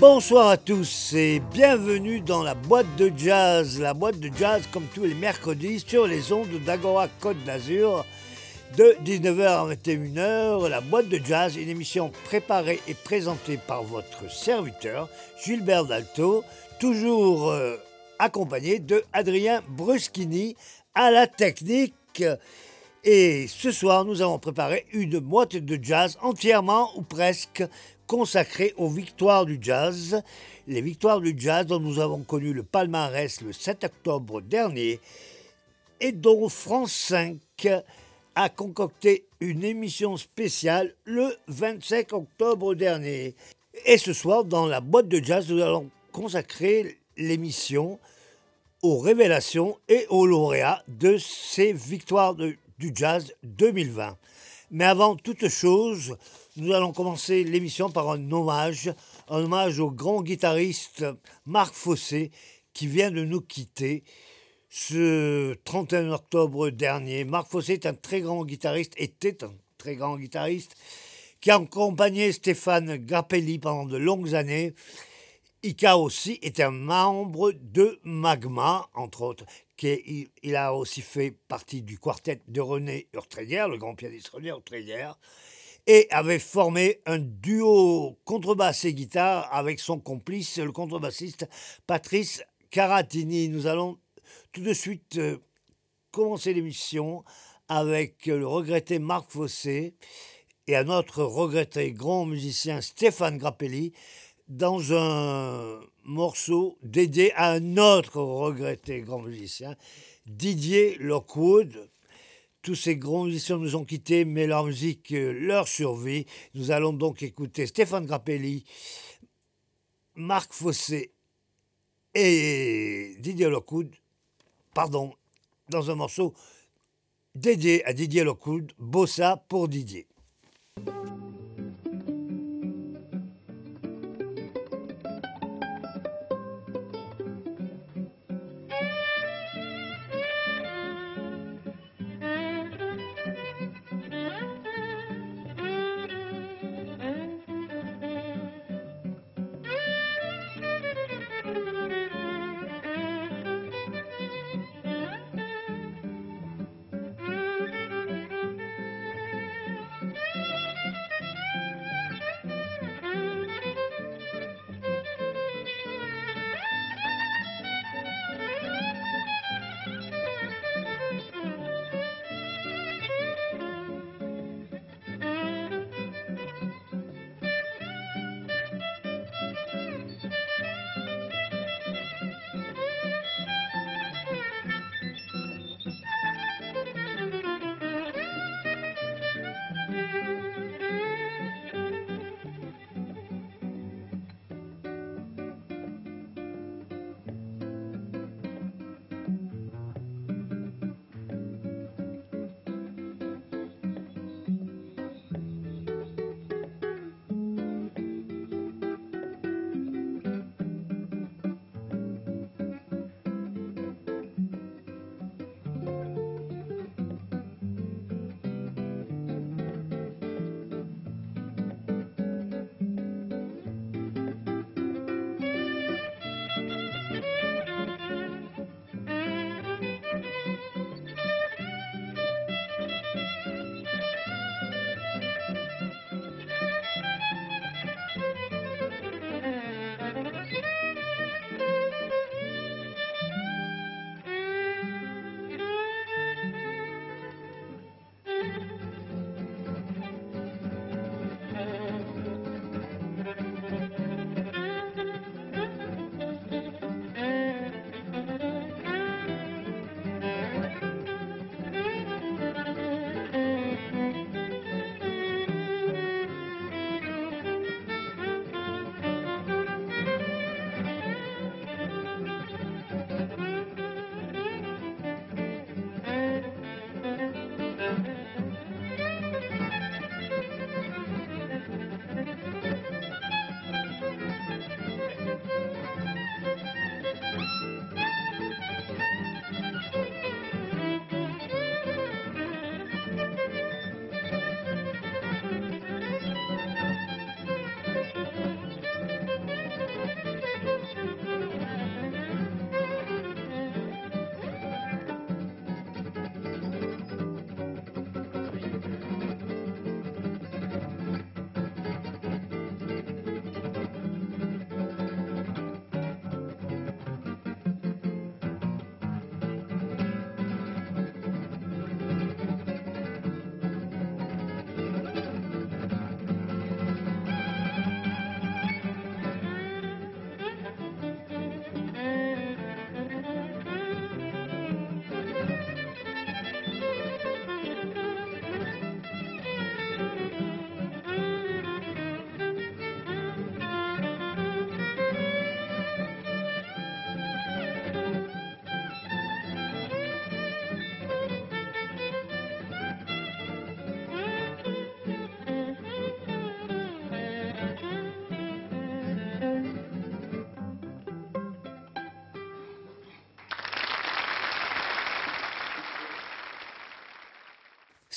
Bonsoir à tous et bienvenue dans la boîte de jazz. La boîte de jazz comme tous les mercredis sur les ondes d'Agora Côte d'Azur de 19h à 21h. La boîte de jazz, une émission préparée et présentée par votre serviteur Gilbert Dalto, toujours euh, accompagné de Adrien Bruschini à la technique. Et ce soir, nous avons préparé une boîte de jazz entièrement ou presque consacrée aux victoires du jazz. Les victoires du jazz dont nous avons connu le palmarès le 7 octobre dernier et dont France 5 a concocté une émission spéciale le 25 octobre dernier. Et ce soir, dans la boîte de jazz, nous allons consacrer l'émission aux révélations et aux lauréats de ces victoires du jazz 2020. Mais avant toute chose, nous allons commencer l'émission par un hommage, un hommage au grand guitariste Marc Fossé qui vient de nous quitter ce 31 octobre dernier. Marc Fossé est un très grand guitariste, était un très grand guitariste, qui a accompagné Stéphane Grappelli pendant de longues années. Ika aussi est un membre de Magma, entre autres. Il a aussi fait partie du quartet de René Urtrédière, le grand pianiste René Urtrédière, et avait formé un duo contrebasse et guitare avec son complice, le contrebassiste Patrice Caratini. Nous allons tout de suite euh, commencer l'émission avec le regretté Marc Fossé et un autre regretté grand musicien Stéphane Grappelli dans un morceau dédié à un autre regretté grand musicien, Didier Lockwood. Tous ces grands musiciens nous ont quittés, mais leur musique euh, leur survit. Nous allons donc écouter Stéphane Grappelli, Marc Fossé et Didier Lockwood pardon, dans un morceau dédié à Didier Lockwood, Bossa pour Didier.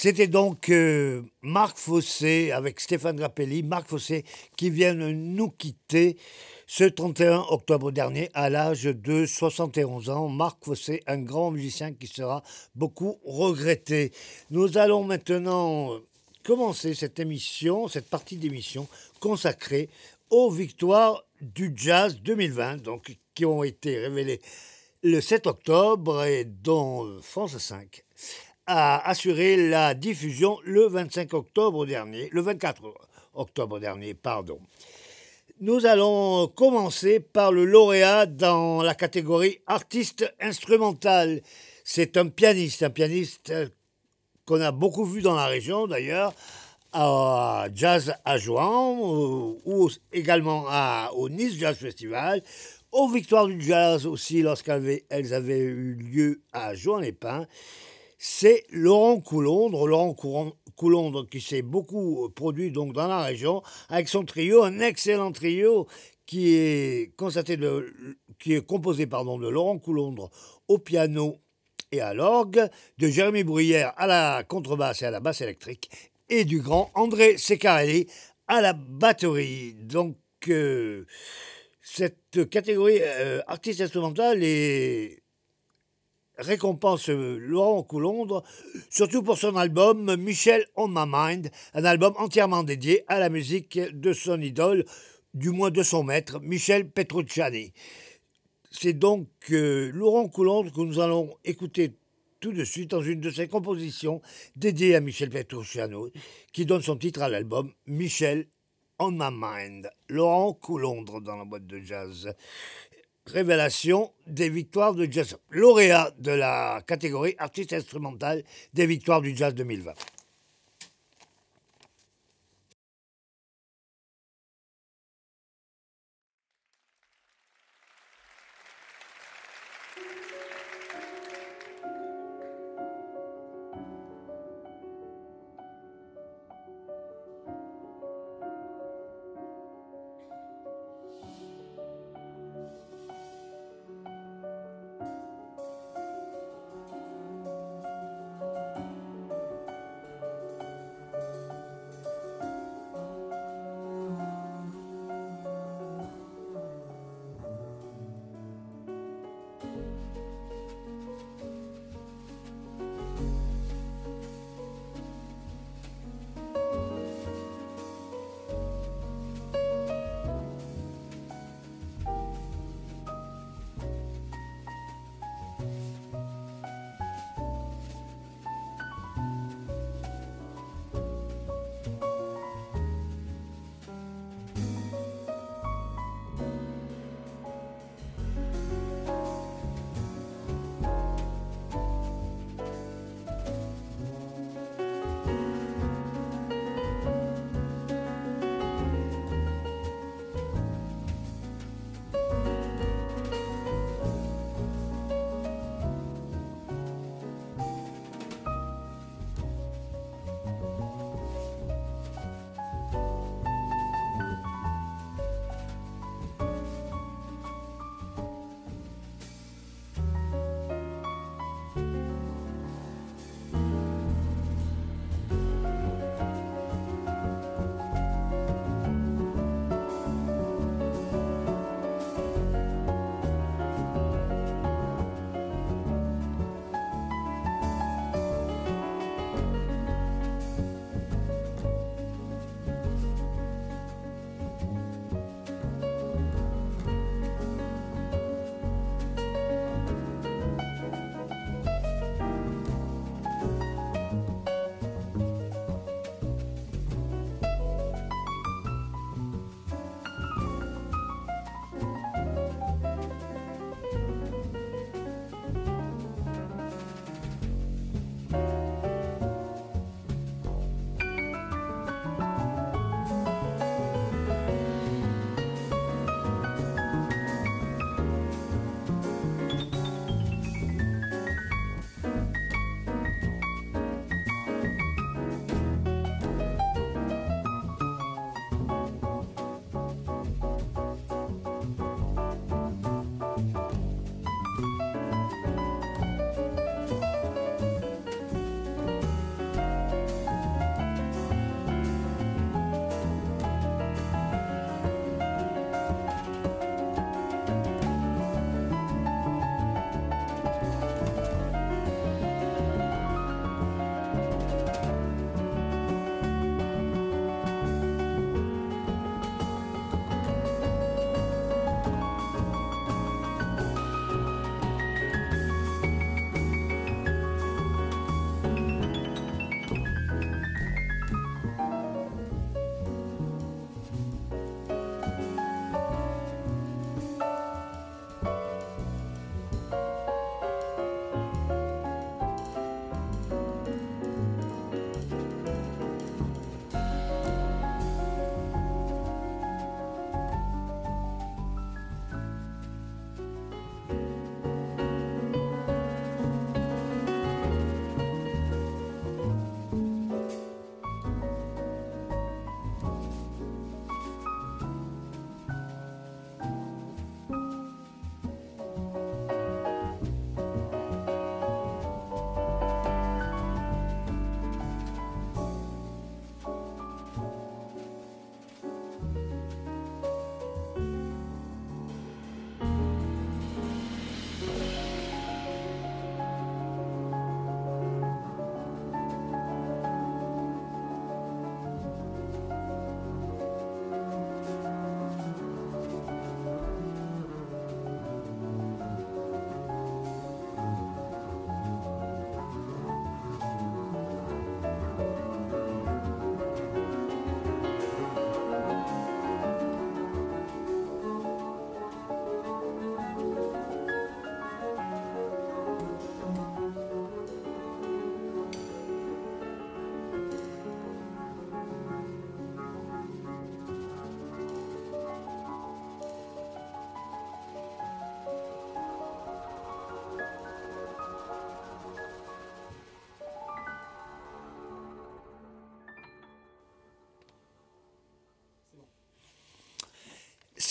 C'était donc euh, Marc Fossé avec Stéphane Grappelli, Marc Fossé qui vient de nous quitter ce 31 octobre dernier à l'âge de 71 ans. Marc Fossé, un grand musicien qui sera beaucoup regretté. Nous allons maintenant commencer cette émission, cette partie d'émission consacrée aux victoires du jazz 2020, donc qui ont été révélées le 7 octobre et dont France 5 a assuré la diffusion le 25 octobre dernier, le 24 octobre dernier, pardon. Nous allons commencer par le lauréat dans la catégorie artiste instrumental. C'est un pianiste, un pianiste qu'on a beaucoup vu dans la région d'ailleurs, à Jazz à Jouan, ou, également au Nice Jazz Festival, aux Victoires du Jazz aussi lorsqu'elles avaient, eu lieu à Jouan-les-Pins c'est Laurent Coulondre. Laurent Coulondre qui s'est beaucoup produit donc dans la région avec son trio, un excellent trio qui est, constaté de, qui composé de Laurent Coulondre au piano et à l'orgue, de Jérémy Bruyère à la contrebasse et à la basse électrique, et du grand André Secarelli à la batterie. Donc, euh, cette catégorie euh, artiste instrumental est récompense euh, Laurent Coulondre, surtout pour son album Michel on My Mind, un album entièrement dédié à la musique de son idole, du moins de son maître, Michel Petrucciani. C'est donc euh, Laurent Coulondre que nous allons écouter tout de suite dans une de ses compositions dédiées à Michel Petrucciani, qui donne son titre à l'album Michel on My Mind. Laurent Coulondre dans la boîte de jazz révélation des victoires de jazz, lauréat de la catégorie artiste instrumental des victoires du jazz 2020.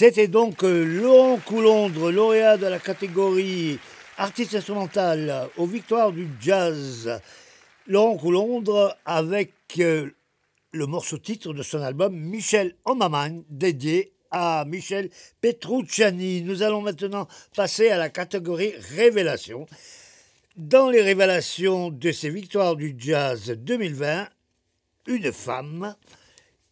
C'était donc euh, Laurent Coulondre, lauréat de la catégorie artiste instrumental aux victoires du jazz. Laurent Coulondre avec euh, le morceau titre de son album Michel en dédié à Michel Petrucciani. Nous allons maintenant passer à la catégorie révélation. Dans les révélations de ces victoires du jazz 2020, une femme,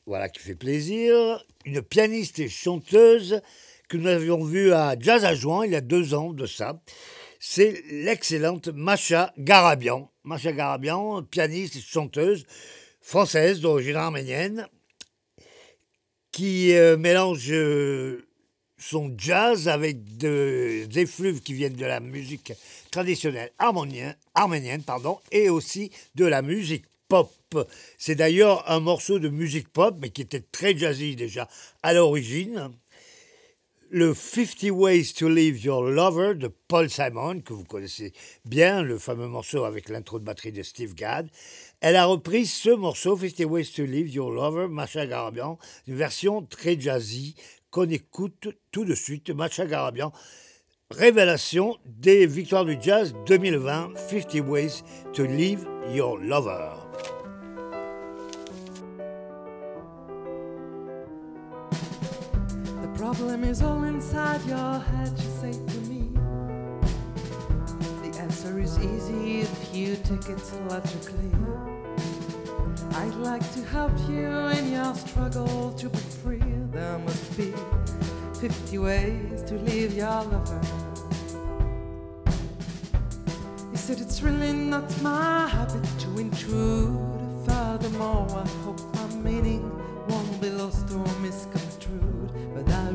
voilà qui fait plaisir, une pianiste et chanteuse que nous avions vue à Jazz à Juin il y a deux ans de ça. C'est l'excellente Macha Garabian. Macha Garabian, pianiste et chanteuse française d'origine arménienne, qui euh, mélange euh, son jazz avec des effluves qui viennent de la musique traditionnelle arménienne, et aussi de la musique pop. C'est d'ailleurs un morceau de musique pop, mais qui était très jazzy déjà à l'origine. Le 50 Ways to Leave Your Lover de Paul Simon, que vous connaissez bien, le fameux morceau avec l'intro de batterie de Steve Gadd. Elle a repris ce morceau, 50 Ways to Leave Your Lover, Macha Garabian, une version très jazzy qu'on écoute tout de suite, Macha Garabian. Révélation des victoires du jazz 2020, 50 Ways to Leave Your Lover. Problem is all inside your head, you say to me. The answer is easy if you take it logically. I'd like to help you in your struggle to be free. There must be 50 ways to leave your lover. He said it's really not my habit to intrude. Furthermore, I hope my meaning won't be lost or misconstrued.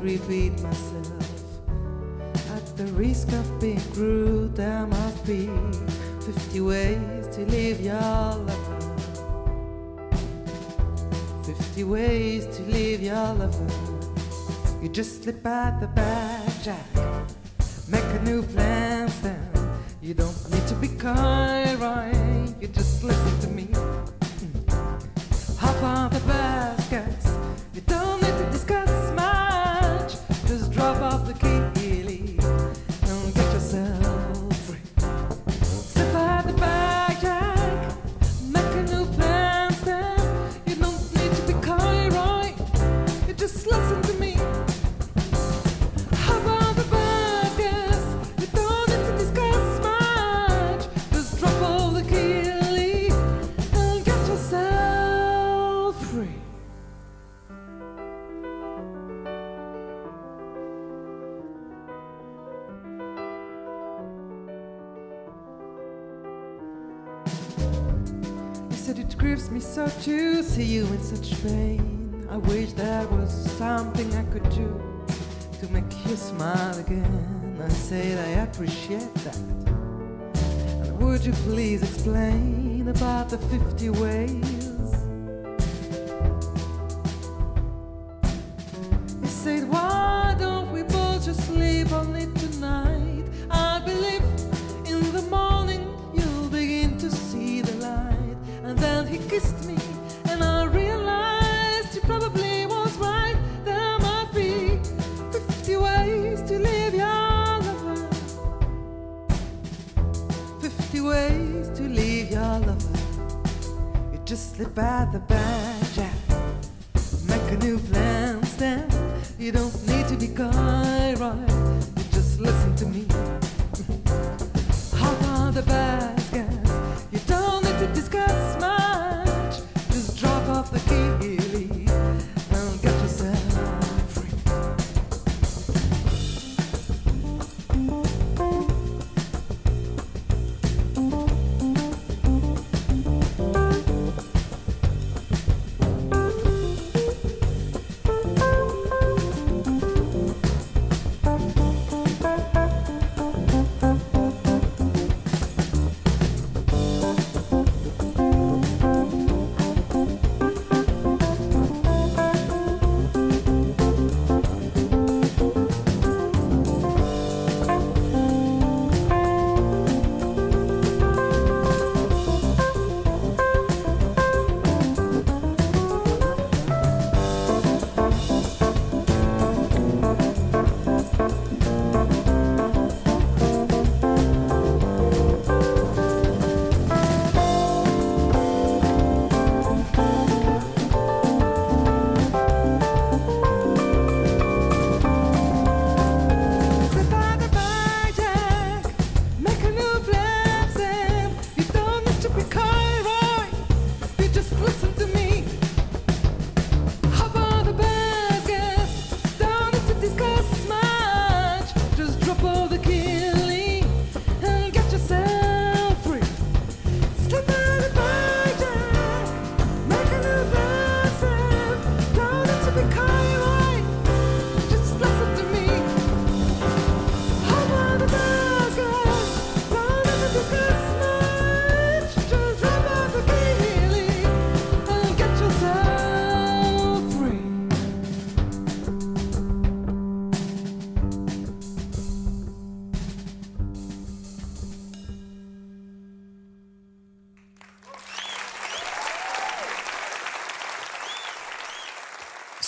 Repeat myself. At the risk of being crude, there must be 50 ways to leave your lover. 50 ways to leave your lover. You just slip out the back, Jack. Make a new plan, then. You don't need to be kind, right? You just listen to me. Hop on the basket. You don't need to discuss said it grieves me so to see you in such pain. I wish there was something I could do to make you smile again. I said I appreciate that. And would you please explain about the 50 ways?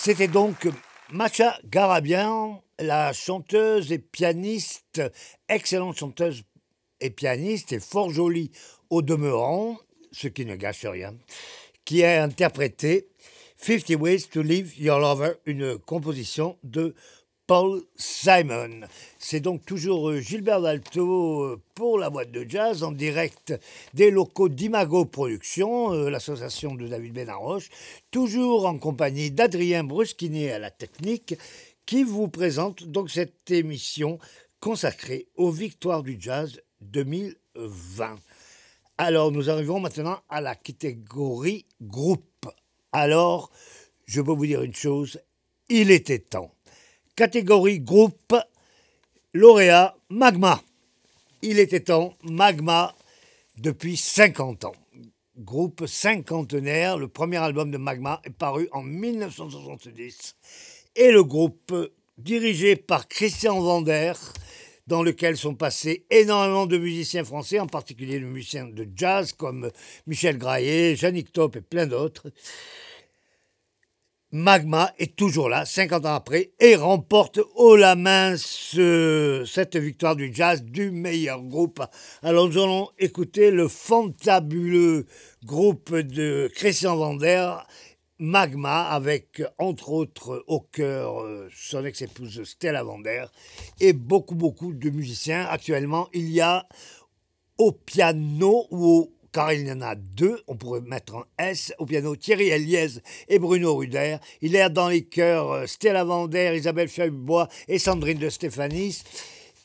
C'était donc Macha Garabian, la chanteuse et pianiste, excellente chanteuse et pianiste et fort jolie au demeurant, ce qui ne gâche rien, qui a interprété 50 Ways to Leave Your Lover, une composition de Paul Simon. C'est donc toujours euh, Gilbert Dalto euh, pour la boîte de jazz en direct des locaux d'Imago Productions, euh, l'association de David Benaroche, toujours en compagnie d'Adrien Bruschini à la technique, qui vous présente donc cette émission consacrée aux victoires du jazz 2020. Alors nous arrivons maintenant à la catégorie groupe. Alors, je peux vous dire une chose, il était temps catégorie groupe, lauréat Magma. Il était temps, Magma, depuis 50 ans. Groupe cinquantenaire, le premier album de Magma est paru en 1970. Et le groupe, dirigé par Christian Vander, dans lequel sont passés énormément de musiciens français, en particulier de musiciens de jazz comme Michel Graillet, Yannick Top et plein d'autres. Magma est toujours là, 50 ans après, et remporte haut la main cette victoire du jazz du meilleur groupe. Alors nous allons écouter le fantabuleux groupe de Christian Vander, Magma, avec entre autres au cœur euh, son ex-épouse Stella Vander, et beaucoup beaucoup de musiciens. Actuellement, il y a au piano ou au car il y en a deux, on pourrait mettre en S au piano Thierry Eliez et Bruno Ruder. Il a dans les chœurs euh, Stella Vander, Isabelle Feuillebois et Sandrine de Stéphanis.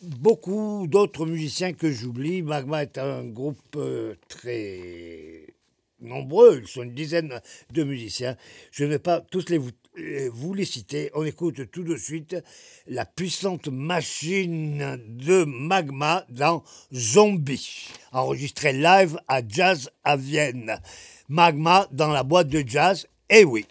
Beaucoup d'autres musiciens que j'oublie. Magma est un groupe euh, très nombreux, ils sont une dizaine de musiciens. Je ne vais pas tous les vous vous les citez. On écoute tout de suite la puissante machine de magma dans Zombie, enregistré live à Jazz à Vienne. Magma dans la boîte de jazz, eh oui.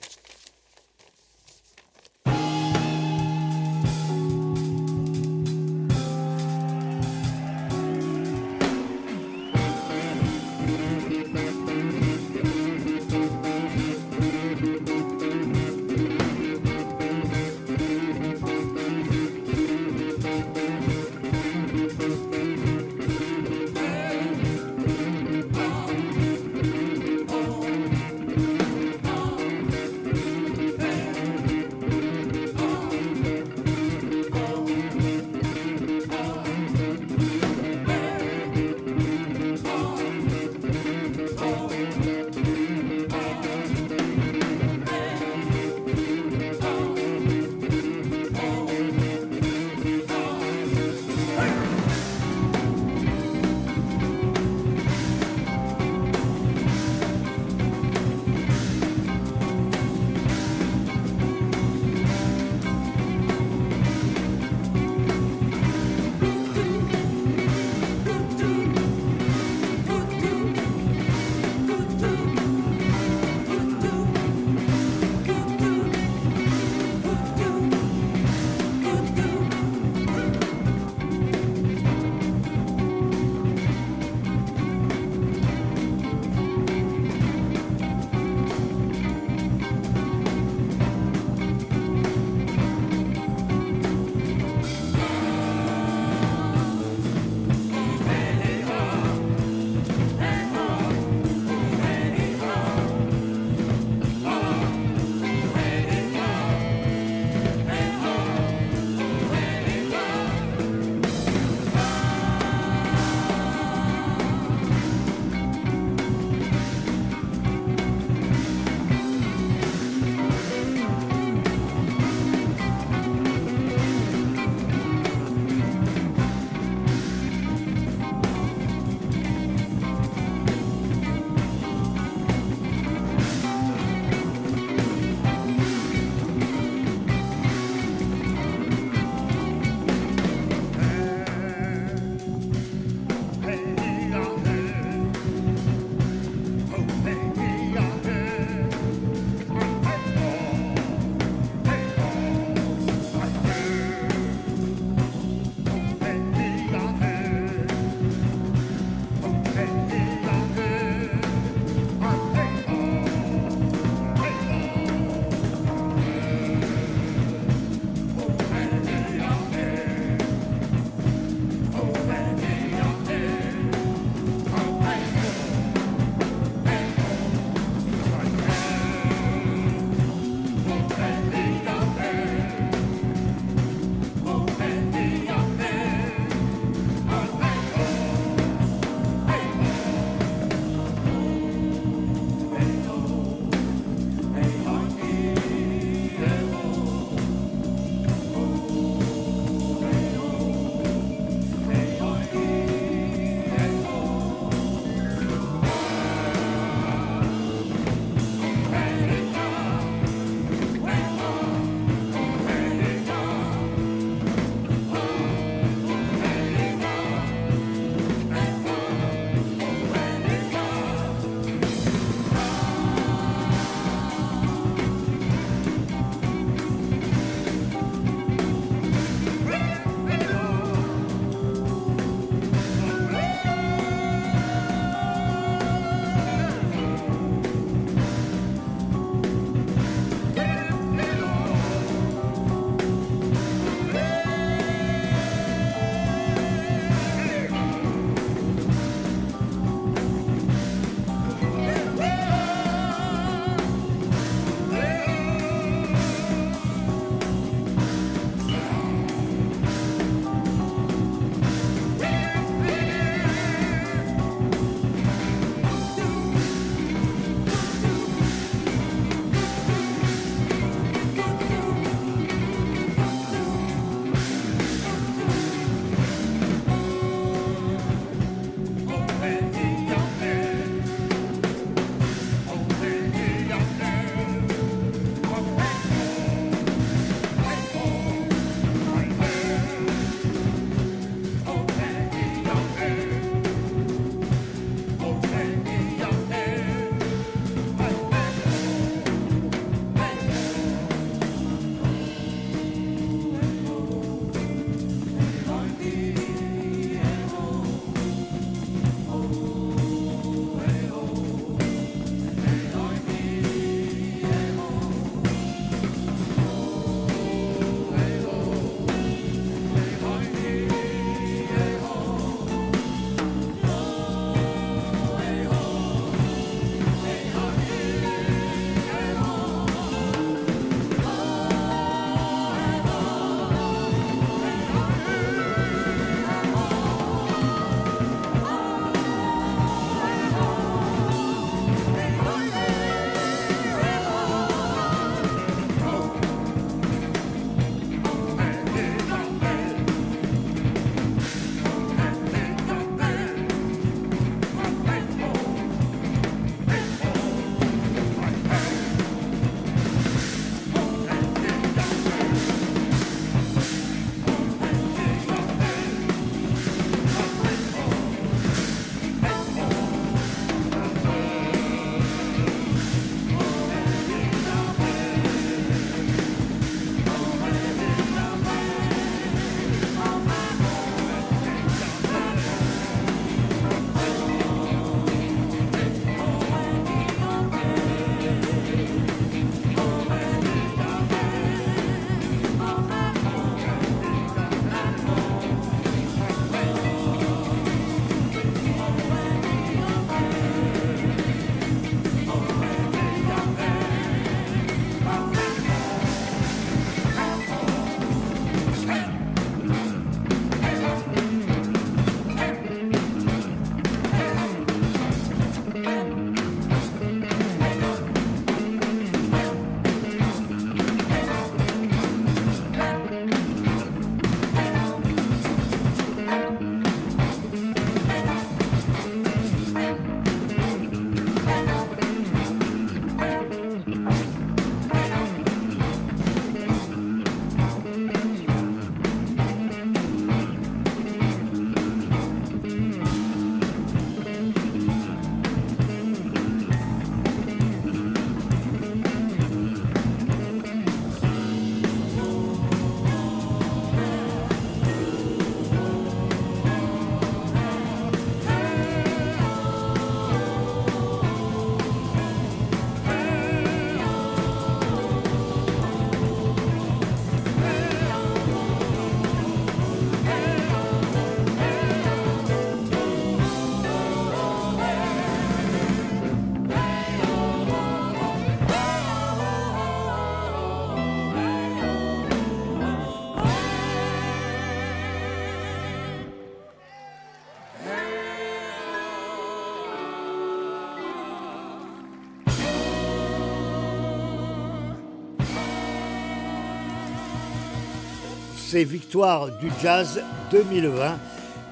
Ces victoires du jazz 2020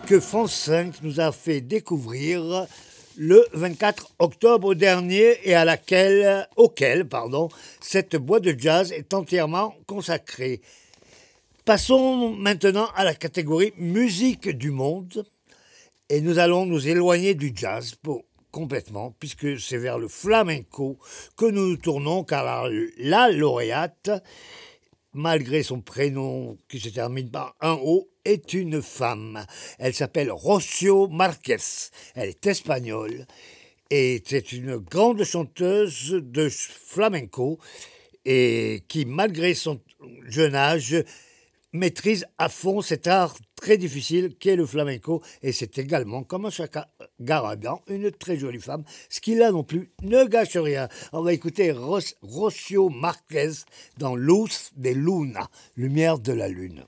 que France 5 nous a fait découvrir le 24 octobre dernier et à laquelle, auquel pardon, cette boîte de jazz est entièrement consacrée. Passons maintenant à la catégorie musique du monde et nous allons nous éloigner du jazz complètement puisque c'est vers le flamenco que nous nous tournons car la lauréate malgré son prénom qui se termine par un O, est une femme. Elle s'appelle Rocio Marquez. Elle est espagnole et c'est une grande chanteuse de flamenco et qui, malgré son jeune âge, maîtrise à fond cet art très difficile qu'est le flamenco. Et c'est également, comme un chacun Garabian, une très jolie femme. Ce qui là non plus ne gâche rien. On va écouter Rocio Marquez dans Luz de Luna, Lumière de la Lune.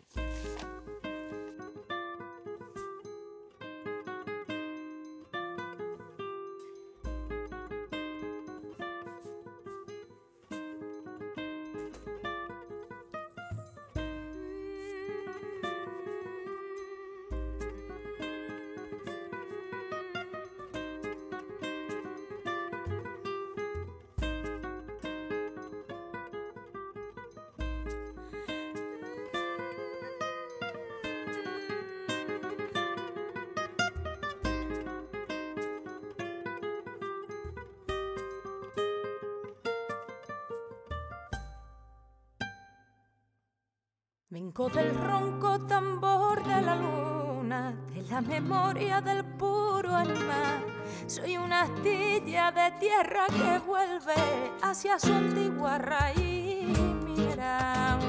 Vengo del ronco tambor de la luna, de la memoria del puro animal. Soy una astilla de tierra que vuelve hacia su antigua raíz. Mira.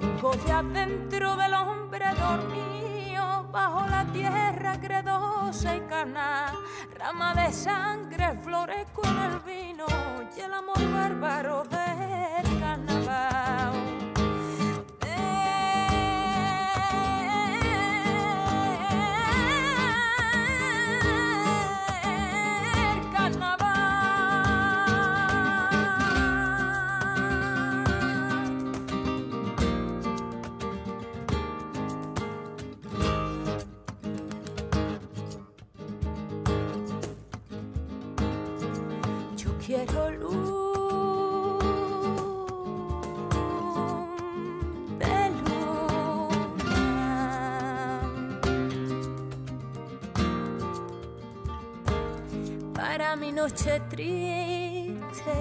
Vengo de adentro del hombre dormido, bajo la tierra credosa y cana, rama de sangre, flores con el bárbaro triste,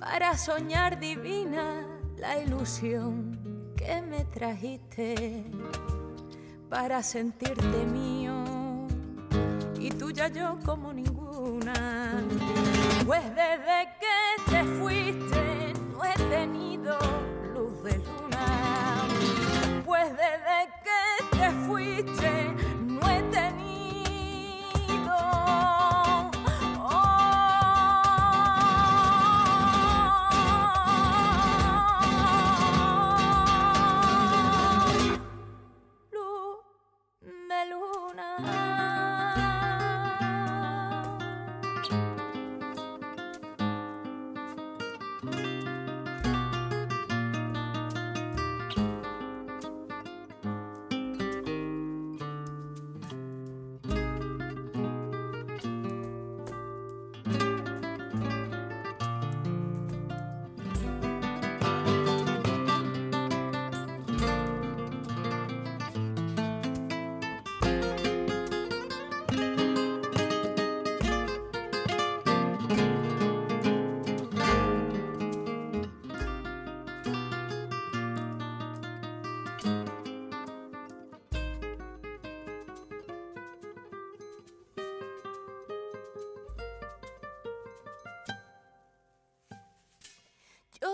para soñar divina la ilusión que me trajiste, para sentirte mío y tuya yo como ninguna. Pues desde que te fuiste no he tenido luz de luna. Pues desde que te fuiste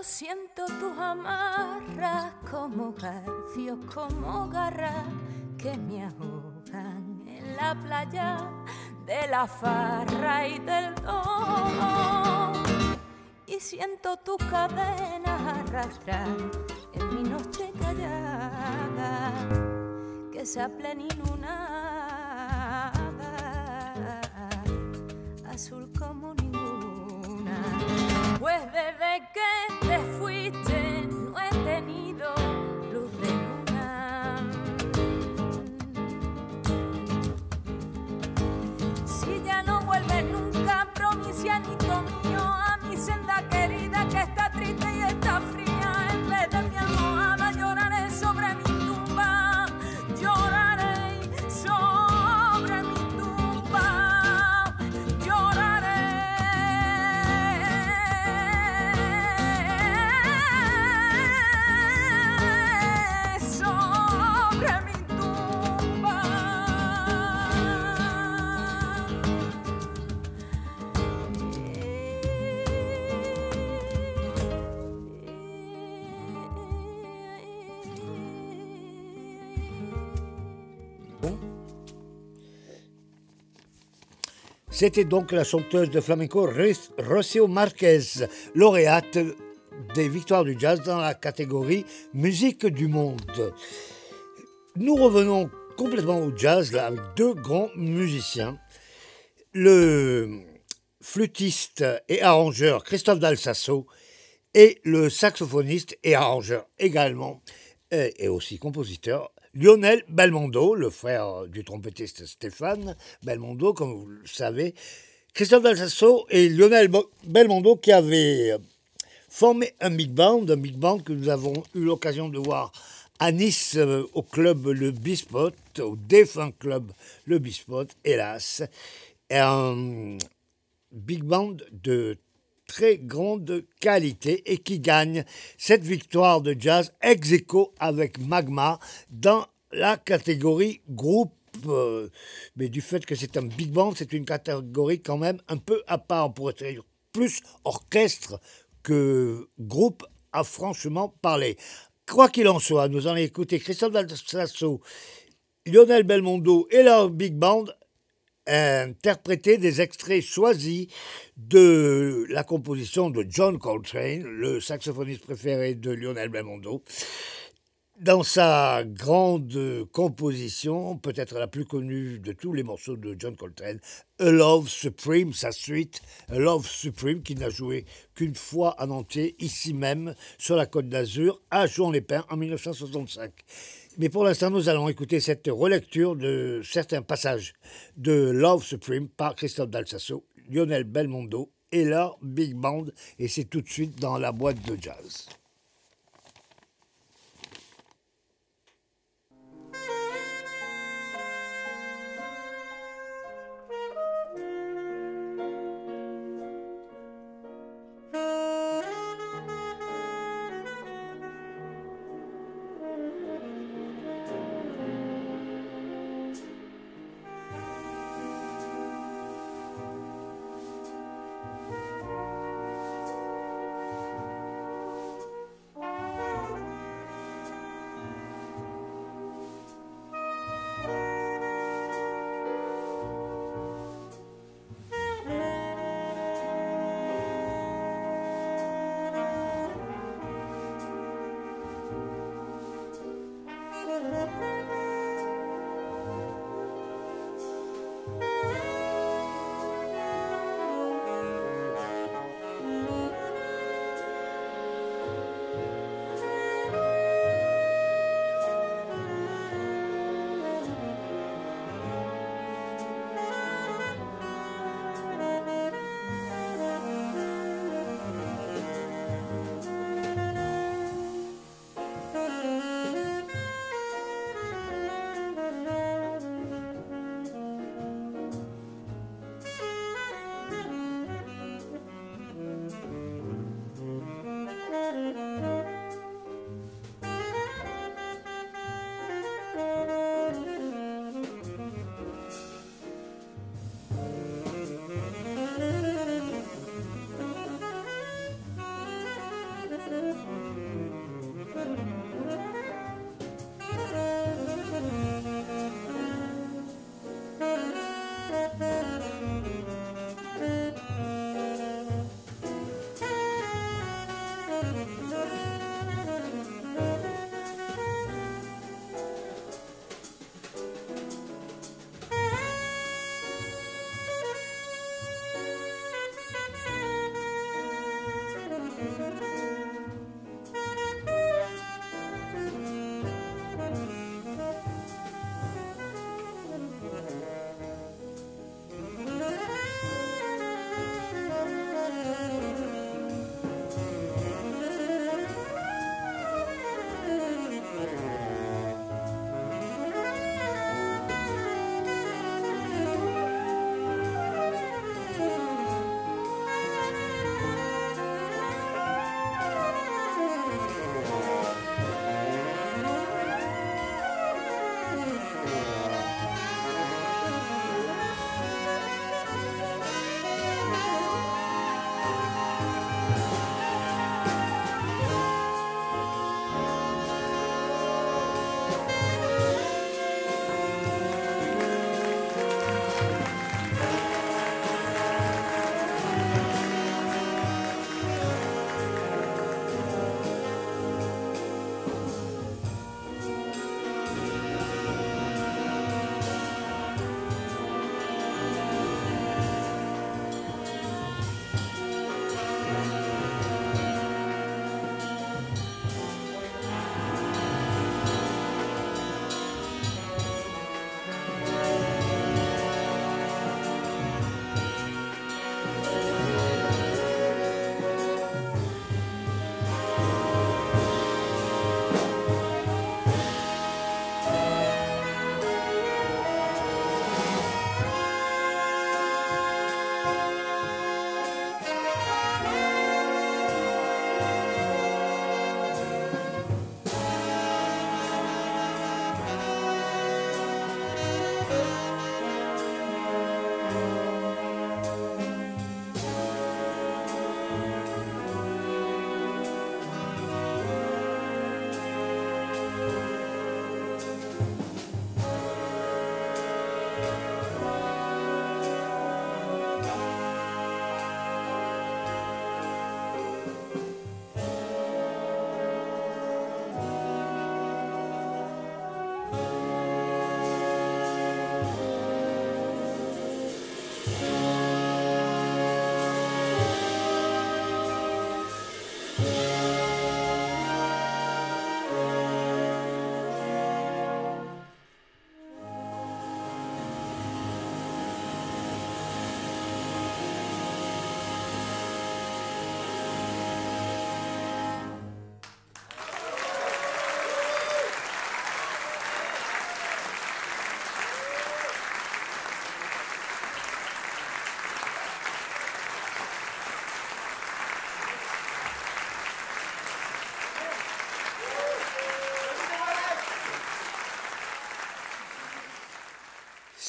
siento tus amarras como garfios, como garras que me ahogan en la playa de la farra y del todo. Y siento tus cadenas arrastrar en mi noche callada, que se pleninunada, C'était donc la chanteuse de flamenco Rocio Marquez, lauréate des victoires du jazz dans la catégorie musique du monde. Nous revenons complètement au jazz avec deux grands musiciens. Le flûtiste et arrangeur Christophe Dalsasso et le saxophoniste et arrangeur également et aussi compositeur Lionel Belmondo, le frère du trompettiste Stéphane Belmondo, comme vous le savez, Christophe Dalsasso et Lionel Belmondo qui avaient formé un big band, un big band que nous avons eu l'occasion de voir à Nice euh, au club Le Bispot, au défunt club Le Bispot, hélas. Un big band de très grande qualité et qui gagne cette victoire de jazz ex aequo avec Magma dans la catégorie groupe. Euh, mais du fait que c'est un big band, c'est une catégorie quand même un peu à part. pour être plus orchestre que groupe à franchement parler. Quoi qu'il en soit, nous allons écouter Christophe Dalsasso, Lionel Belmondo et leur big band interpréter des extraits choisis de la composition de John Coltrane, le saxophoniste préféré de Lionel Belmondo. Dans sa grande composition, peut-être la plus connue de tous les morceaux de John Coltrane, A Love Supreme, sa suite, A Love Supreme, qui n'a joué qu'une fois en entier, ici même, sur la Côte d'Azur, à Jouan-les-Pins, en 1965. Mais pour l'instant, nous allons écouter cette relecture de certains passages de Love Supreme par Christophe Dalsasso, Lionel Belmondo et leur Big Band, et c'est tout de suite dans la boîte de jazz.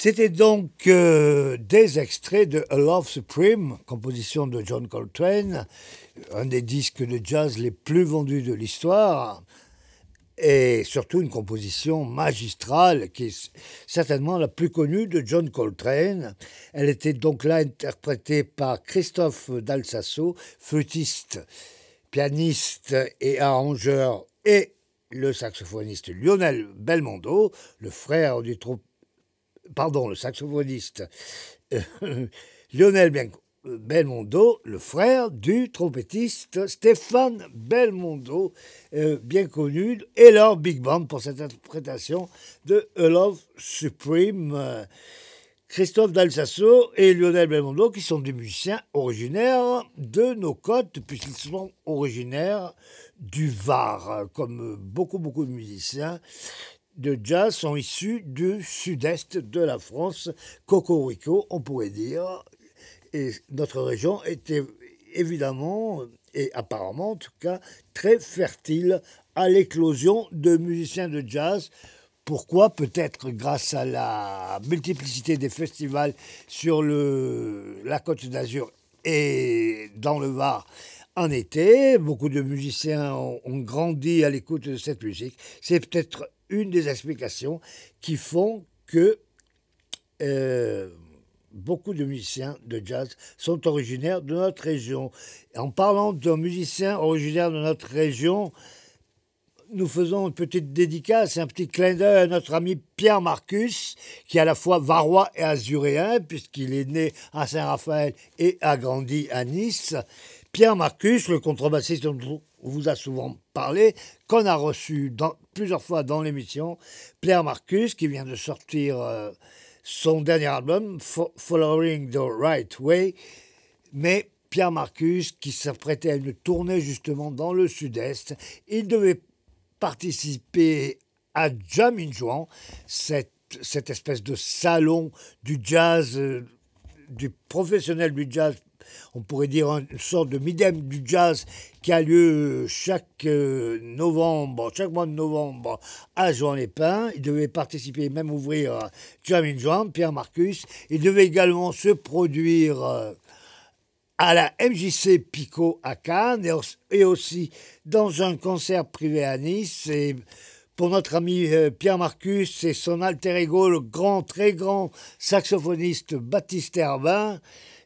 C'était donc euh, des extraits de A Love Supreme, composition de John Coltrane, un des disques de jazz les plus vendus de l'histoire, et surtout une composition magistrale qui est certainement la plus connue de John Coltrane. Elle était donc là interprétée par Christophe Dalsasso, flûtiste, pianiste et arrangeur, et le saxophoniste Lionel Belmondo, le frère du pardon, le saxophoniste euh, Lionel Belmondo, le frère du trompettiste Stéphane Belmondo, euh, bien connu, et leur big band pour cette interprétation de A Love Supreme. Euh, Christophe Dalsasso et Lionel Belmondo, qui sont des musiciens originaires de nos côtes, puisqu'ils sont originaires du Var, comme beaucoup, beaucoup de musiciens de jazz sont issus du sud-est de la France, Cocorico, on pourrait dire. Et notre région était évidemment, et apparemment en tout cas, très fertile à l'éclosion de musiciens de jazz. Pourquoi? Peut-être grâce à la multiplicité des festivals sur le, la côte d'Azur et dans le Var en été. Beaucoup de musiciens ont, ont grandi à l'écoute de cette musique. C'est peut-être une des explications qui font que euh, beaucoup de musiciens de jazz sont originaires de notre région. En parlant de musiciens originaires de notre région, nous faisons une petite dédicace, un petit clin d'œil à notre ami Pierre Marcus, qui est à la fois varois et azuréen, puisqu'il est né à Saint-Raphaël et a grandi à Nice. Pierre Marcus, le contrebassiste on vous a souvent parlé, qu'on a reçu plusieurs fois dans l'émission, Pierre Marcus, qui vient de sortir euh, son dernier album, Following the Right Way, mais Pierre Marcus, qui s'apprêtait à une tournée justement dans le sud-est, il devait participer à Jam in Juan, cette, espèce de salon du jazz, euh, du professionnel du jazz on pourrait dire une sorte de midem du jazz qui a lieu chaque euh, novembre, chaque mois de novembre à Jean-les-Pins. Il devait participer, même ouvrir Jamin Jean, Pierre Marcus. Il devait également se produire euh, à la MJC Pico à Cannes et aussi dans un concert privé à Nice. Et pour notre ami euh, Pierre Marcus et son alter ego, le grand, très grand saxophoniste Baptiste Herbin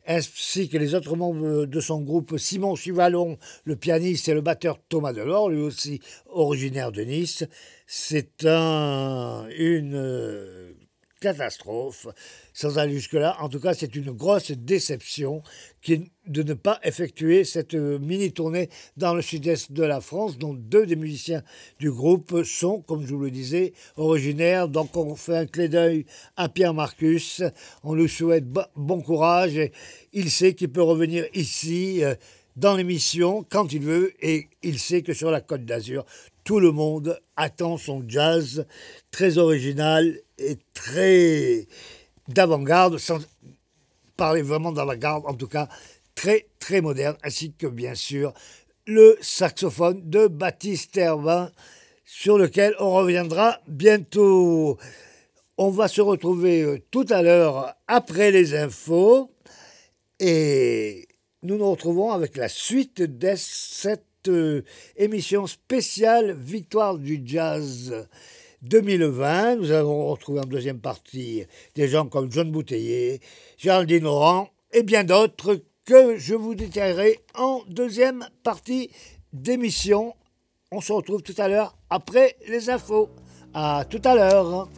ainsi que les autres membres de son groupe, Simon Chivalon, le pianiste et le batteur Thomas Delors, lui aussi originaire de Nice. C'est un, une euh, catastrophe, sans aller jusque-là. En tout cas, c'est une grosse déception de ne pas effectuer cette mini-tournée dans le sud-est de la France, dont deux des musiciens du groupe sont, comme je vous le disais, originaires. Donc on fait un clé d'œil à Pierre Marcus, on lui souhaite bon courage, et il sait qu'il peut revenir ici. Euh, dans l'émission quand il veut et il sait que sur la Côte d'Azur, tout le monde attend son jazz très original et très d'avant-garde, sans parler vraiment d'avant-garde, en tout cas très très moderne, ainsi que bien sûr le saxophone de Baptiste Herbin, sur lequel on reviendra bientôt. On va se retrouver euh, tout à l'heure après les infos et nous nous retrouvons avec la suite de cette euh, émission spéciale Victoire du Jazz 2020. Nous avons retrouvé en deuxième partie des gens comme John Bouteiller, Géraldine Laurent et bien d'autres que je vous détaillerai en deuxième partie d'émission. On se retrouve tout à l'heure après les infos. À tout à l'heure.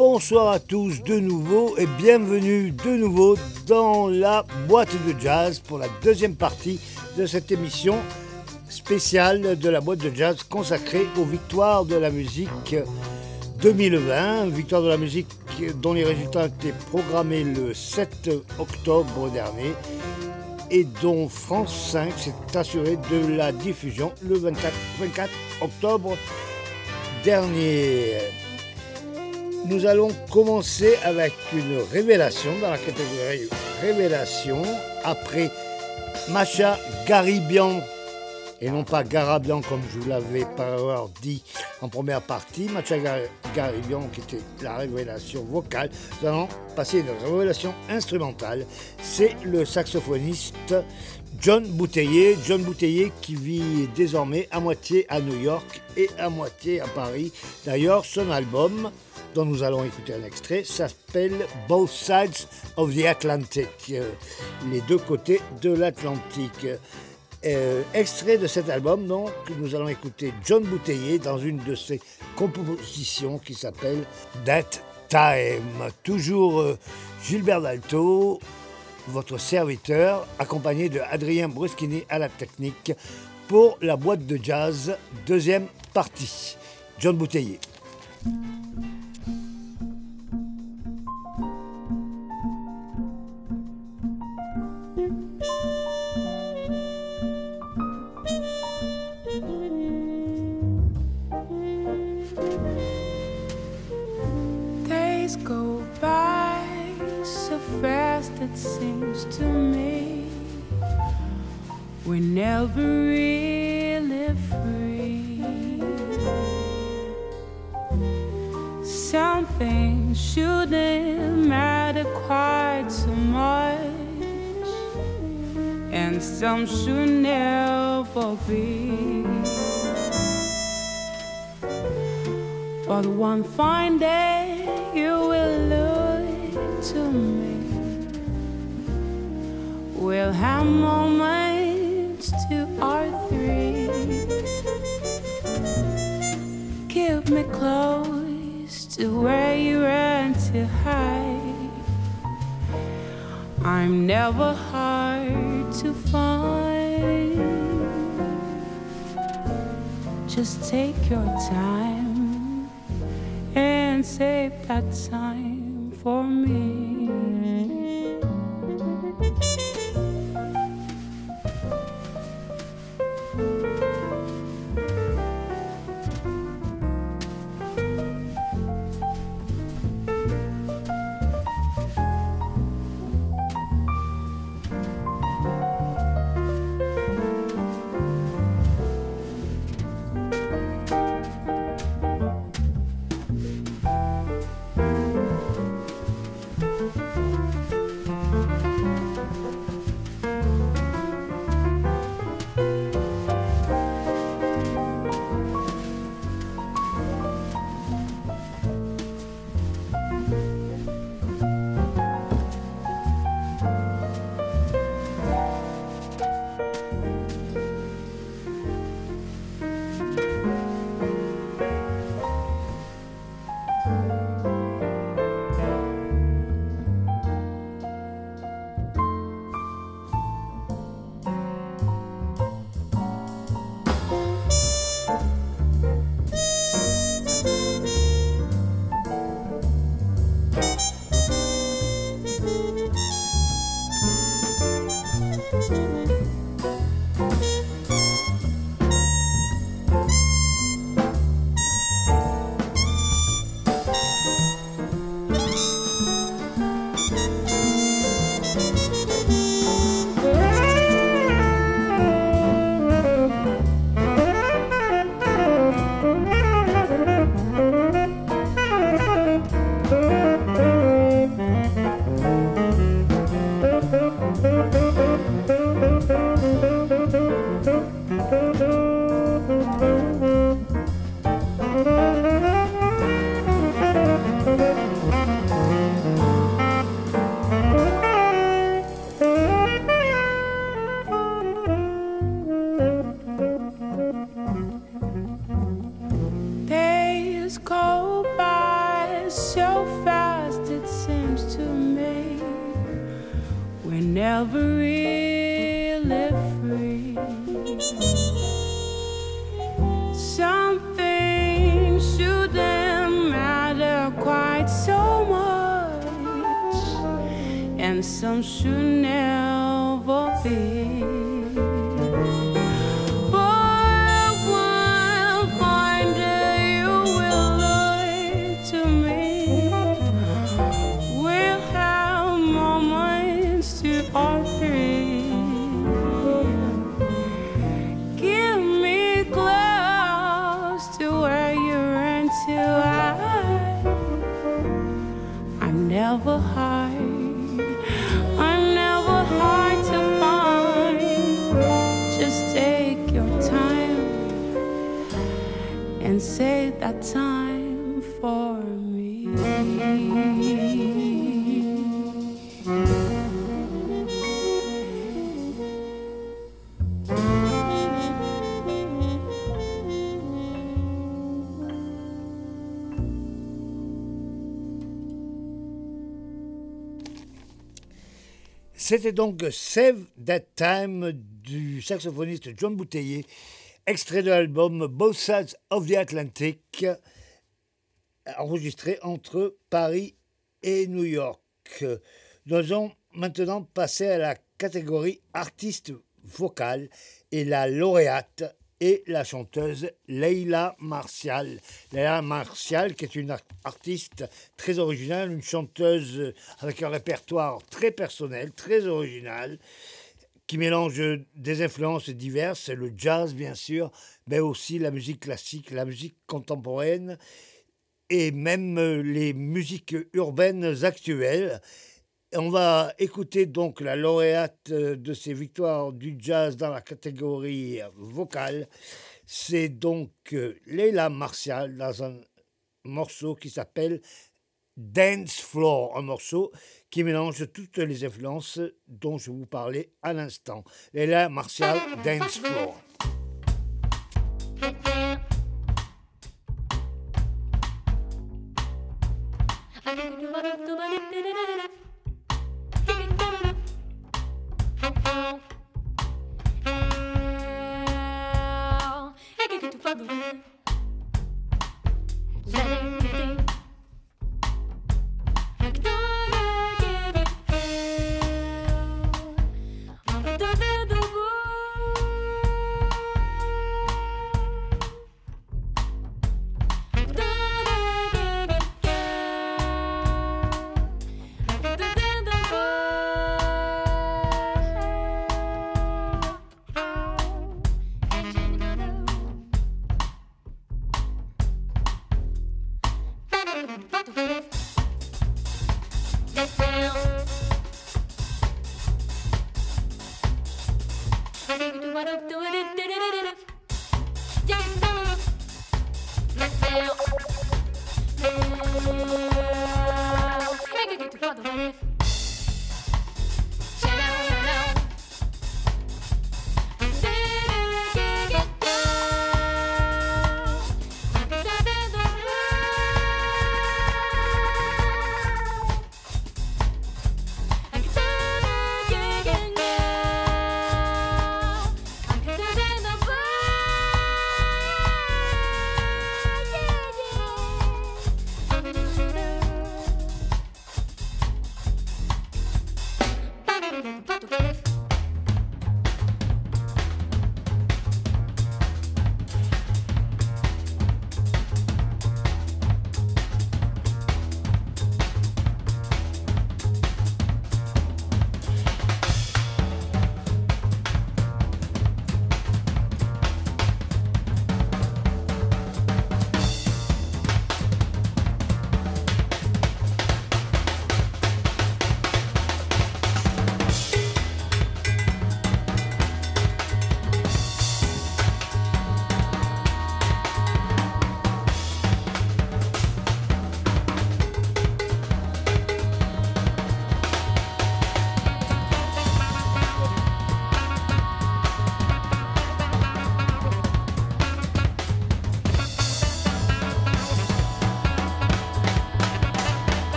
Bonsoir à tous de nouveau et bienvenue de nouveau dans la boîte de jazz pour la deuxième partie de cette émission spéciale de la boîte de jazz consacrée aux victoires de la musique 2020, victoire de la musique dont les résultats étaient programmés le 7 octobre dernier et dont France 5 s'est assuré de la diffusion le 24, 24 octobre dernier. Nous allons commencer avec une révélation dans la catégorie révélation après Macha Garibian et non pas Garabian comme je vous l'avais par erreur dit en première partie. Macha Garibian qui était la révélation vocale. Nous allons passer à une révélation instrumentale. C'est le saxophoniste John Bouteiller. John Bouteiller qui vit désormais à moitié à New York et à moitié à Paris. D'ailleurs, son album dont nous allons écouter un extrait s'appelle Both Sides of the Atlantic, euh, les deux côtés de l'Atlantique. Euh, extrait de cet album, donc, nous allons écouter John Bouteiller dans une de ses compositions qui s'appelle That Time. Toujours euh, Gilbert Dalto, votre serviteur, accompagné de Adrien Bruschini à la technique pour la boîte de jazz, deuxième partie. John Bouteiller. It seems to me we're never really free. Some things shouldn't matter quite so much, and some should never be. But one fine day you will look to me We'll have moments two or three. Keep me close to where you run to hide. I'm never hard to find. Just take your time save that time for me. C'était donc Save That Time du saxophoniste John Bouteiller, extrait de l'album Both Sides of the Atlantic, enregistré entre Paris et New York. Nous allons maintenant passer à la catégorie artiste vocal et la lauréate et la chanteuse Leila Martial. Leila Martial, qui est une art- artiste très originale, une chanteuse avec un répertoire très personnel, très original, qui mélange des influences diverses, le jazz bien sûr, mais aussi la musique classique, la musique contemporaine et même les musiques urbaines actuelles. On va écouter donc la lauréate euh, de ces victoires du jazz dans la catégorie vocale. C'est donc euh, Leila Martial dans un morceau qui s'appelle Dance Floor, un morceau qui mélange toutes les influences dont je vous parlais à l'instant. Leila Martial, Dance Floor. Let it, let it.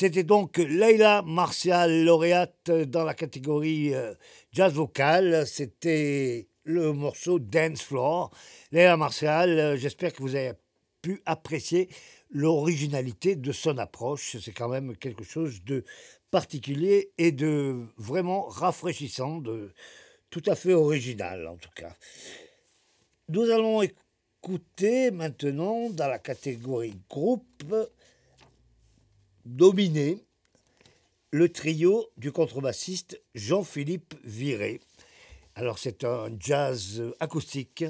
C'était donc Leila Martial, lauréate dans la catégorie euh, jazz vocal. C'était le morceau Dance Floor. Leila Martial, euh, j'espère que vous avez pu apprécier l'originalité de son approche. C'est quand même quelque chose de particulier et de vraiment rafraîchissant, de tout à fait original en tout cas. Nous allons écouter maintenant dans la catégorie groupe dominé le trio du contrebassiste Jean-Philippe Viré. Alors c'est un jazz acoustique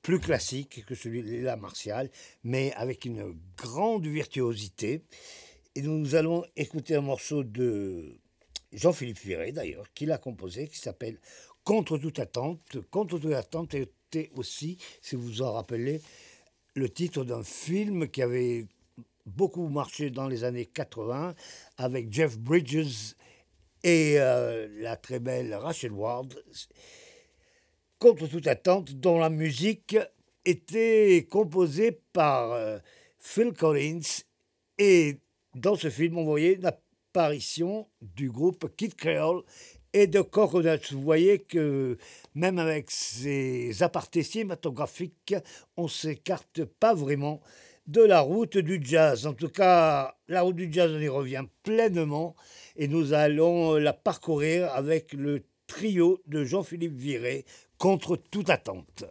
plus classique que celui de la Martial, mais avec une grande virtuosité. Et nous allons écouter un morceau de Jean-Philippe Viré, d'ailleurs, qu'il a composé, qui s'appelle Contre toute attente. Contre toute attente était aussi, si vous vous en rappelez, le titre d'un film qui avait beaucoup marché dans les années 80 avec Jeff Bridges et euh, la très belle Rachel Ward, contre toute attente, dont la musique était composée par euh, Phil Collins. Et dans ce film, on voyait l'apparition du groupe Kid Creole et de Coconuts. Vous voyez que même avec ces apartés cinématographiques, on s'écarte pas vraiment de la route du jazz. En tout cas, la route du jazz, on y revient pleinement et nous allons la parcourir avec le trio de Jean-Philippe Viré contre toute attente.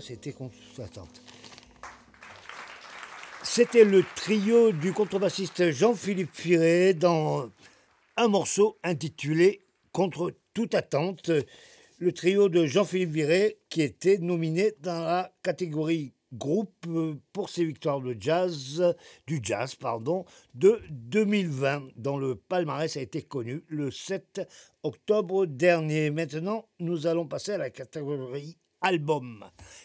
C'était contre attente. C'était le trio du contrebassiste Jean-Philippe Firé dans un morceau intitulé Contre toute attente. Le trio de Jean-Philippe Viré qui était nominé dans la catégorie groupe pour ses victoires de jazz, du jazz de 2020, dont le palmarès a été connu le 7 octobre dernier. Maintenant, nous allons passer à la catégorie album.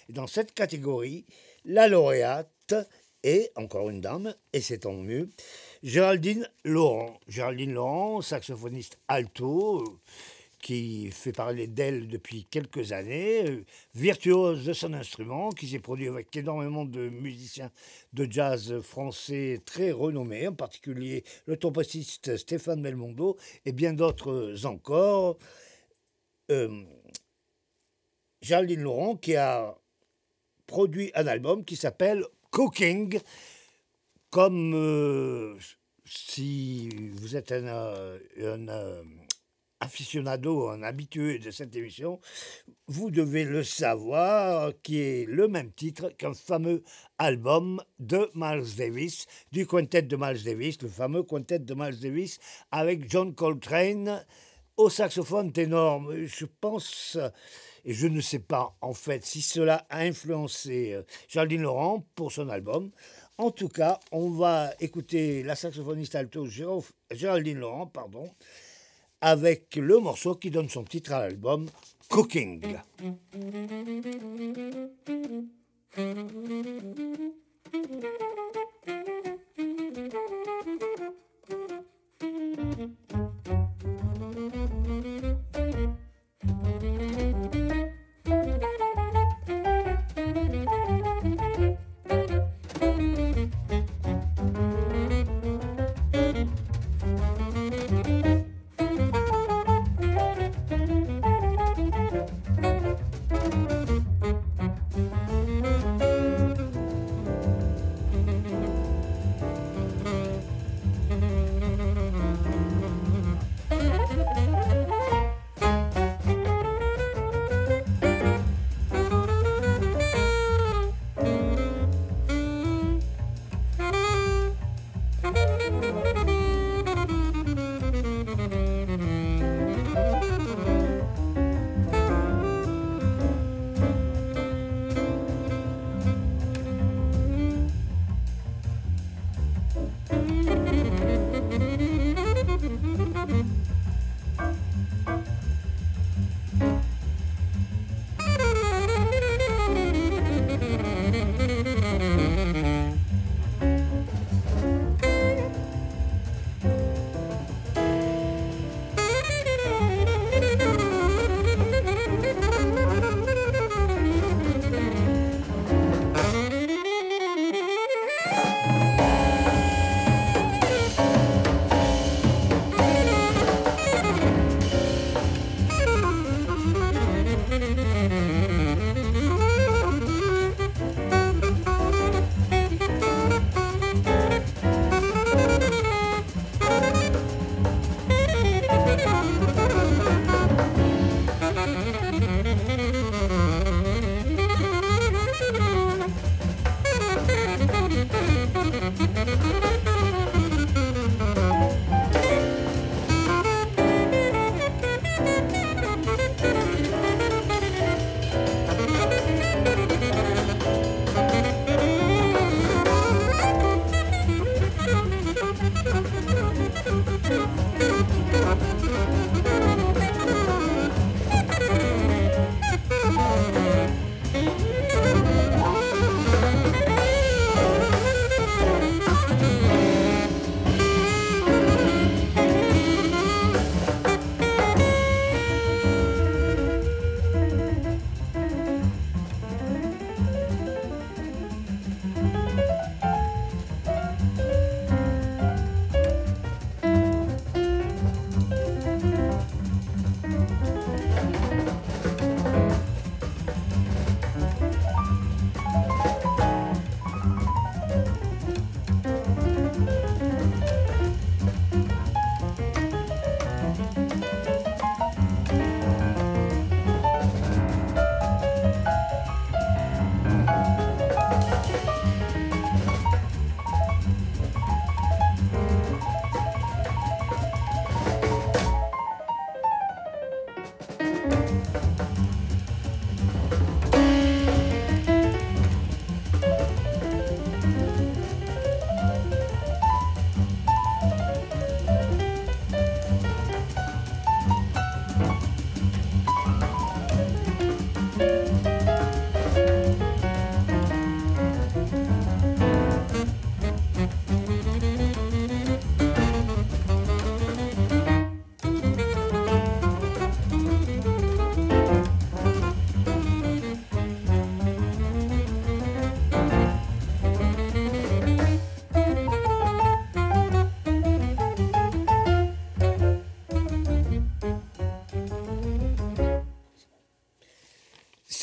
Dans cette catégorie, la lauréate est, encore une dame, et c'est tant mieux, Géraldine Laurent. Géraldine Laurent, saxophoniste alto, qui fait parler d'elle depuis quelques années, virtuose de son instrument, qui s'est produit avec énormément de musiciens de jazz français très renommés, en particulier le trompettiste Stéphane Belmondo et bien d'autres encore. Euh, Géraldine Laurent qui a produit un album qui s'appelle Cooking, comme euh, si vous êtes un, euh, un aficionado, un habitué de cette émission, vous devez le savoir, qui est le même titre qu'un fameux album de Miles Davis, du quintet de Miles Davis, le fameux quintet de Miles Davis, avec John Coltrane au saxophone ténor. Je pense, et je ne sais pas, en fait, si cela a influencé euh, Geraldine Laurent pour son album. En tout cas, on va écouter la saxophoniste alto Géraldine Laurent, pardon, avec le morceau qui donne son titre à l'album, Cooking.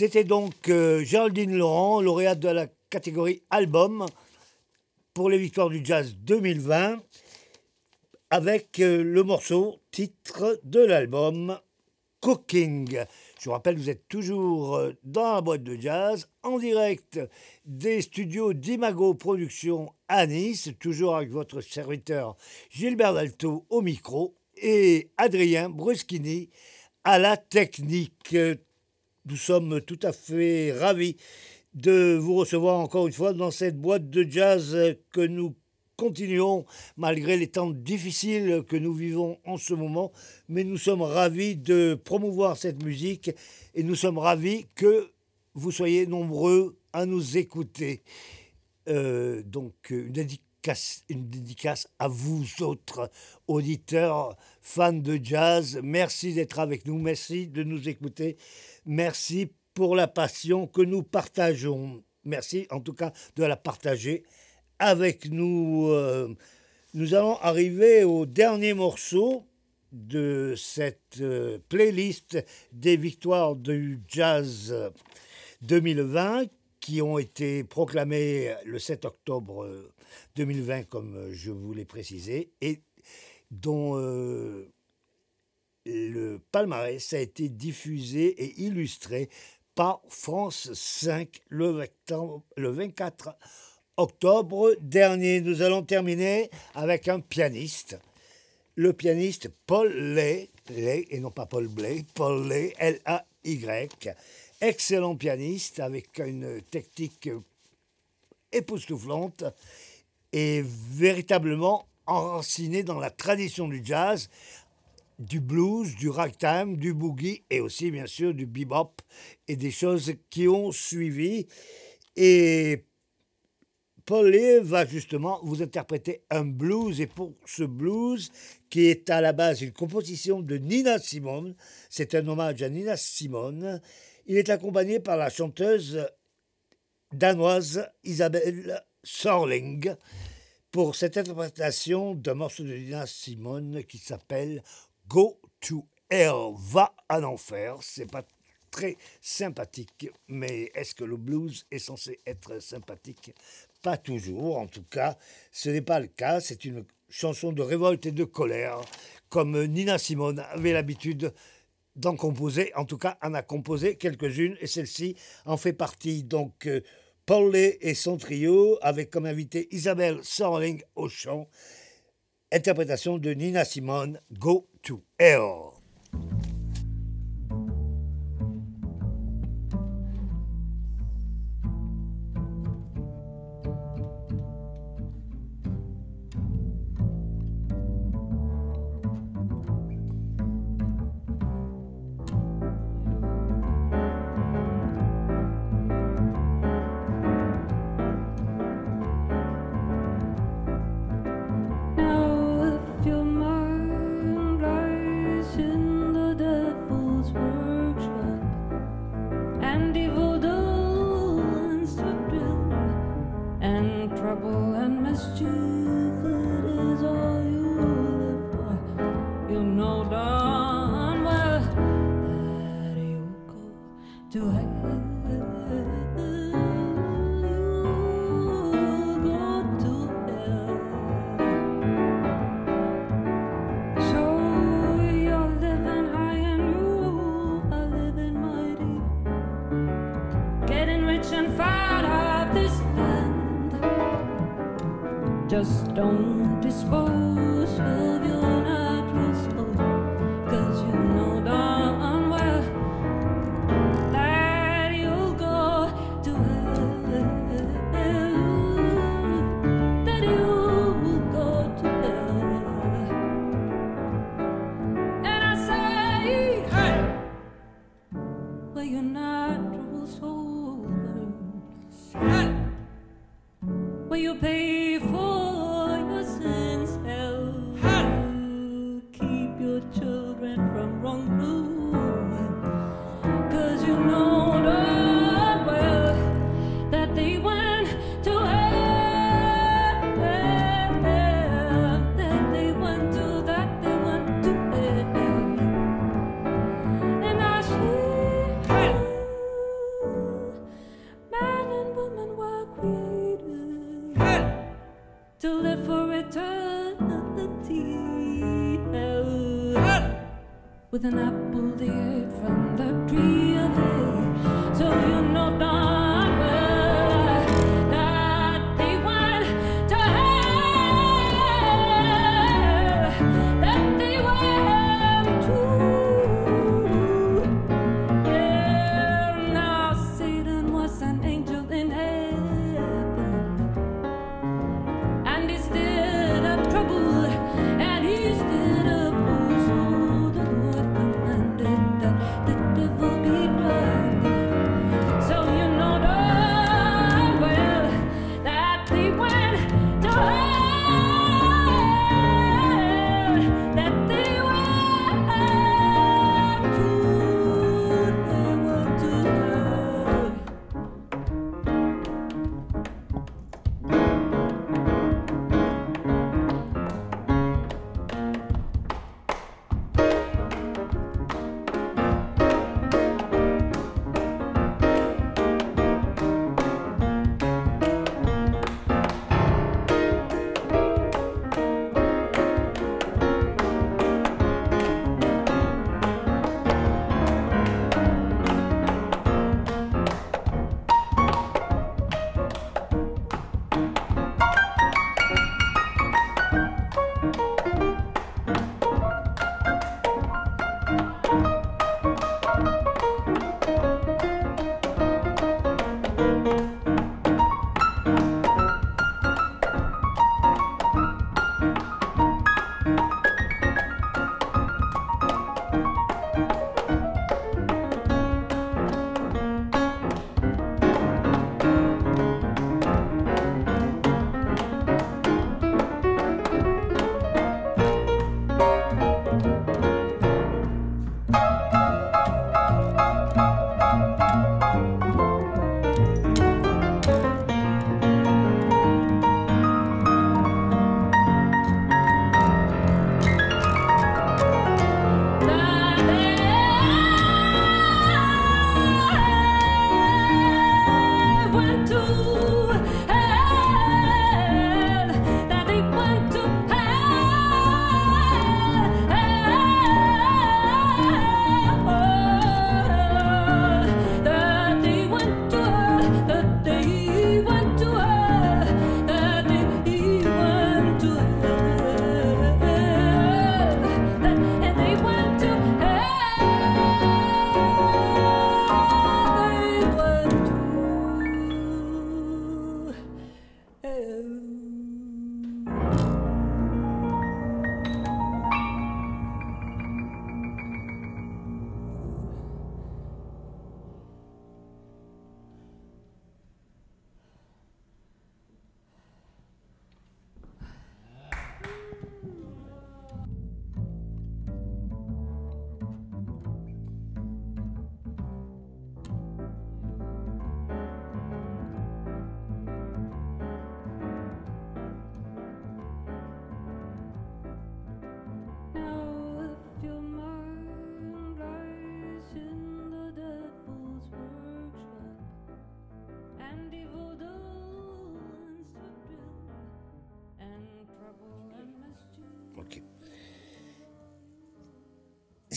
C'était donc euh, Géraldine Laurent, lauréate de la catégorie album pour les victoires du jazz 2020, avec euh, le morceau titre de l'album Cooking. Je vous rappelle, vous êtes toujours euh, dans la boîte de jazz, en direct des studios d'Imago Productions à Nice, toujours avec votre serviteur Gilbert Dalto au micro et Adrien Bruschini à la technique. Nous sommes tout à fait ravis de vous recevoir encore une fois dans cette boîte de jazz que nous continuons malgré les temps difficiles que nous vivons en ce moment. Mais nous sommes ravis de promouvoir cette musique et nous sommes ravis que vous soyez nombreux à nous écouter. Euh, donc une dédicace, une dédicace à vous autres auditeurs, fans de jazz. Merci d'être avec nous, merci de nous écouter, merci pour la passion que nous partageons. Merci en tout cas de la partager avec nous. Euh, nous allons arriver au dernier morceau de cette euh, playlist des victoires du jazz 2020 qui ont été proclamées le 7 octobre 2020 comme je vous l'ai précisé et dont euh, le palmarès a été diffusé et illustré par France 5 le, le 24 octobre dernier. Nous allons terminer avec un pianiste, le pianiste Paul Lay, Lay et non pas Paul Blay, Paul Lay, L-A-Y, excellent pianiste avec une technique époustouflante et véritablement enraciné dans la tradition du jazz, du blues, du ragtime, du boogie et aussi bien sûr du bebop et des choses qui ont suivi. Et Paul va justement vous interpréter un blues et pour ce blues qui est à la base une composition de Nina Simone, c'est un hommage à Nina Simone, il est accompagné par la chanteuse danoise Isabelle Sorling pour cette interprétation d'un morceau de Nina Simone qui s'appelle Go to Hell, va à l'enfer. C'est pas très sympathique, mais est-ce que le blues est censé être sympathique? Pas toujours, en tout cas, ce n'est pas le cas. C'est une chanson de révolte et de colère, comme Nina Simone avait l'habitude d'en composer. En tout cas, en a composé quelques-unes, et celle-ci en fait partie. Donc, euh, Paul et son trio, avec comme invité Isabelle Sorling au chant. Interprétation de Nina Simone, Go to Hell.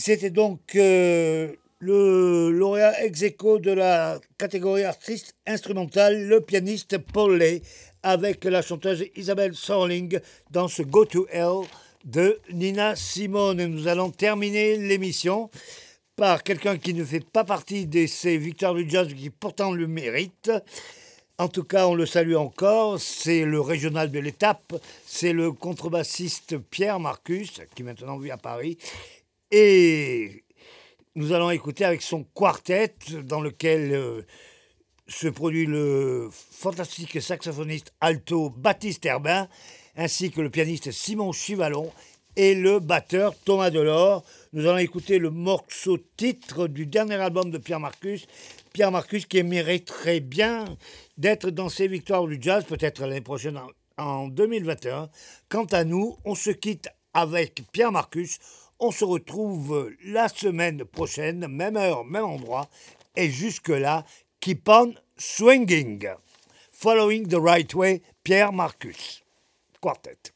C'était donc euh, le lauréat ex aequo de la catégorie artiste instrumentale, le pianiste Paul Lay, avec la chanteuse Isabelle Sorling dans ce Go to Hell de Nina Simone. Et nous allons terminer l'émission par quelqu'un qui ne fait pas partie de ces victoires du jazz, qui pourtant le mérite. En tout cas, on le salue encore. C'est le régional de l'étape. C'est le contrebassiste Pierre Marcus, qui maintenant vit à Paris. Et nous allons écouter avec son quartet, dans lequel euh, se produit le fantastique saxophoniste alto Baptiste Herbin, ainsi que le pianiste Simon Chivalon et le batteur Thomas Delors. Nous allons écouter le morceau titre du dernier album de Pierre Marcus. Pierre Marcus qui mériterait bien d'être dans ces victoires du jazz, peut-être l'année prochaine en 2021. Quant à nous, on se quitte avec Pierre Marcus. On se retrouve la semaine prochaine, même heure, même endroit. Et jusque-là, keep on swinging. Following the right way, Pierre Marcus. Quartet.